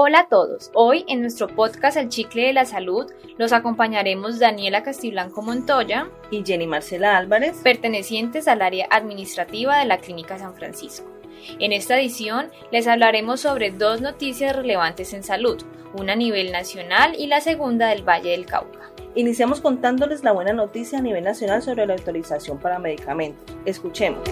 Hola a todos. Hoy en nuestro podcast El Chicle de la Salud los acompañaremos Daniela Castiblanco Montoya y Jenny Marcela Álvarez, pertenecientes al área administrativa de la Clínica San Francisco. En esta edición les hablaremos sobre dos noticias relevantes en salud, una a nivel nacional y la segunda del Valle del Cauca. Iniciamos contándoles la buena noticia a nivel nacional sobre la autorización para medicamentos. Escuchemos.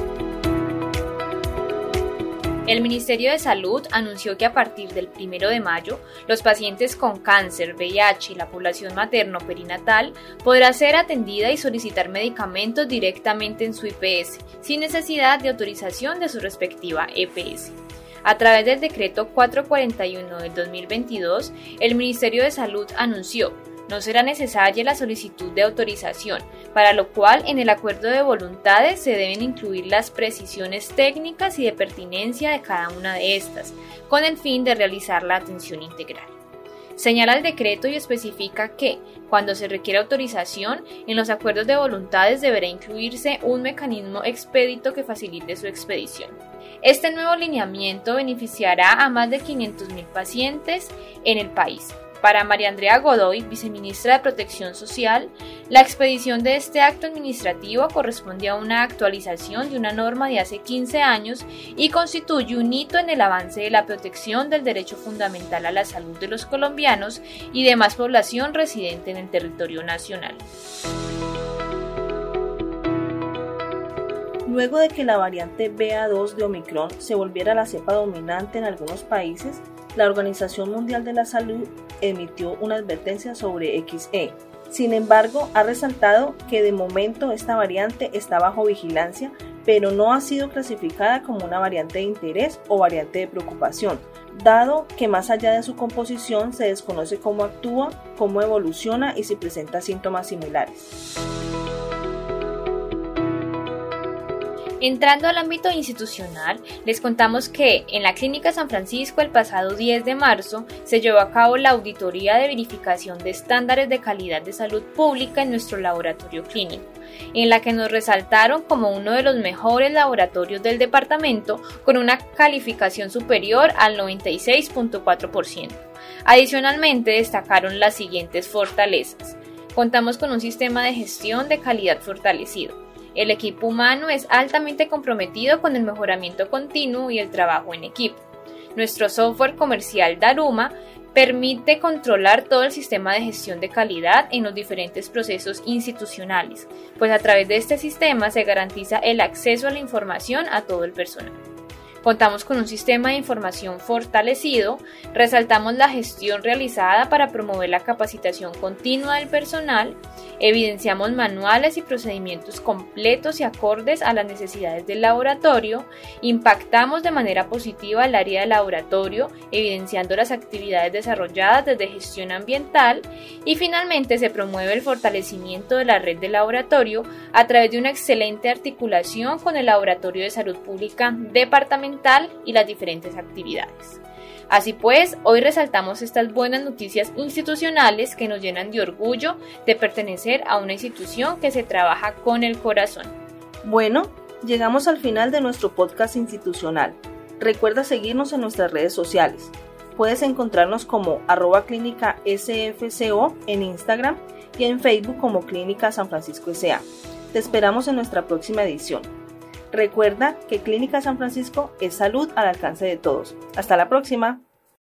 El Ministerio de Salud anunció que a partir del 1 de mayo, los pacientes con cáncer, VIH y la población materno-perinatal podrá ser atendida y solicitar medicamentos directamente en su IPS, sin necesidad de autorización de su respectiva EPS. A través del decreto 441 del 2022, el Ministerio de Salud anunció no será necesaria la solicitud de autorización, para lo cual en el acuerdo de voluntades se deben incluir las precisiones técnicas y de pertinencia de cada una de estas, con el fin de realizar la atención integral. Señala el decreto y especifica que, cuando se requiera autorización, en los acuerdos de voluntades deberá incluirse un mecanismo expedito que facilite su expedición. Este nuevo lineamiento beneficiará a más de 500.000 pacientes en el país, para María Andrea Godoy, viceministra de Protección Social, la expedición de este acto administrativo corresponde a una actualización de una norma de hace 15 años y constituye un hito en el avance de la protección del derecho fundamental a la salud de los colombianos y demás población residente en el territorio nacional. Luego de que la variante BA2 de Omicron se volviera la cepa dominante en algunos países, la Organización Mundial de la Salud emitió una advertencia sobre XE. Sin embargo, ha resaltado que de momento esta variante está bajo vigilancia, pero no ha sido clasificada como una variante de interés o variante de preocupación, dado que más allá de su composición se desconoce cómo actúa, cómo evoluciona y si presenta síntomas similares. Entrando al ámbito institucional, les contamos que en la Clínica San Francisco el pasado 10 de marzo se llevó a cabo la auditoría de verificación de estándares de calidad de salud pública en nuestro laboratorio clínico, en la que nos resaltaron como uno de los mejores laboratorios del departamento con una calificación superior al 96.4%. Adicionalmente destacaron las siguientes fortalezas. Contamos con un sistema de gestión de calidad fortalecido el equipo humano es altamente comprometido con el mejoramiento continuo y el trabajo en equipo. Nuestro software comercial Daruma permite controlar todo el sistema de gestión de calidad en los diferentes procesos institucionales, pues a través de este sistema se garantiza el acceso a la información a todo el personal. Contamos con un sistema de información fortalecido, resaltamos la gestión realizada para promover la capacitación continua del personal, evidenciamos manuales y procedimientos completos y acordes a las necesidades del laboratorio, impactamos de manera positiva el área del laboratorio, evidenciando las actividades desarrolladas desde gestión ambiental y finalmente se promueve el fortalecimiento de la red de laboratorio a través de una excelente articulación con el Laboratorio de Salud Pública Departamental y las diferentes actividades. Así pues, hoy resaltamos estas buenas noticias institucionales que nos llenan de orgullo de pertenecer a una institución que se trabaja con el corazón. Bueno, llegamos al final de nuestro podcast institucional. Recuerda seguirnos en nuestras redes sociales. Puedes encontrarnos como arroba clínica SFCO en Instagram y en Facebook como Clínica San Francisco SA. Te esperamos en nuestra próxima edición. Recuerda que Clínica San Francisco es salud al alcance de todos. Hasta la próxima.